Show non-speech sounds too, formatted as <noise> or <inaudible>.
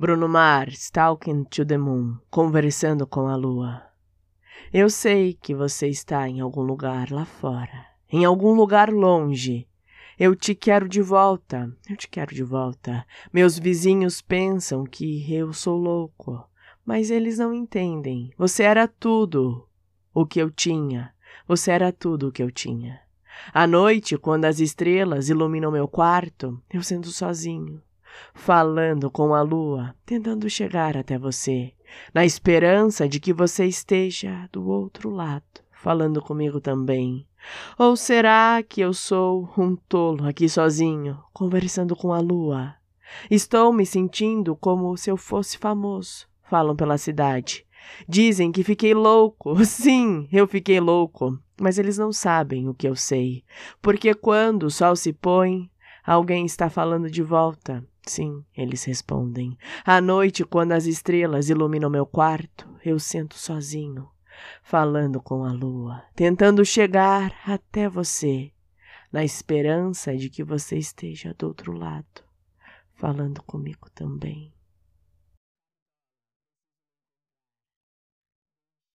Bruno Mars, talking to the moon, conversando com a lua. Eu sei que você está em algum lugar lá fora, em algum lugar longe. Eu te quero de volta, eu te quero de volta. Meus vizinhos pensam que eu sou louco, mas eles não entendem. Você era tudo o que eu tinha. Você era tudo o que eu tinha. À noite, quando as estrelas iluminam meu quarto, eu sento sozinho falando com a lua, tentando chegar até você, na esperança de que você esteja do outro lado, falando comigo também. Ou será que eu sou um tolo aqui sozinho, conversando com a lua? Estou me sentindo como se eu fosse famoso, falam pela cidade. Dizem que fiquei louco. <laughs> Sim, eu fiquei louco. Mas eles não sabem o que eu sei. Porque quando o sol se põe, alguém está falando de volta. Sim, eles respondem. À noite, quando as estrelas iluminam meu quarto, eu sento sozinho, falando com a lua, tentando chegar até você, na esperança de que você esteja do outro lado, falando comigo também.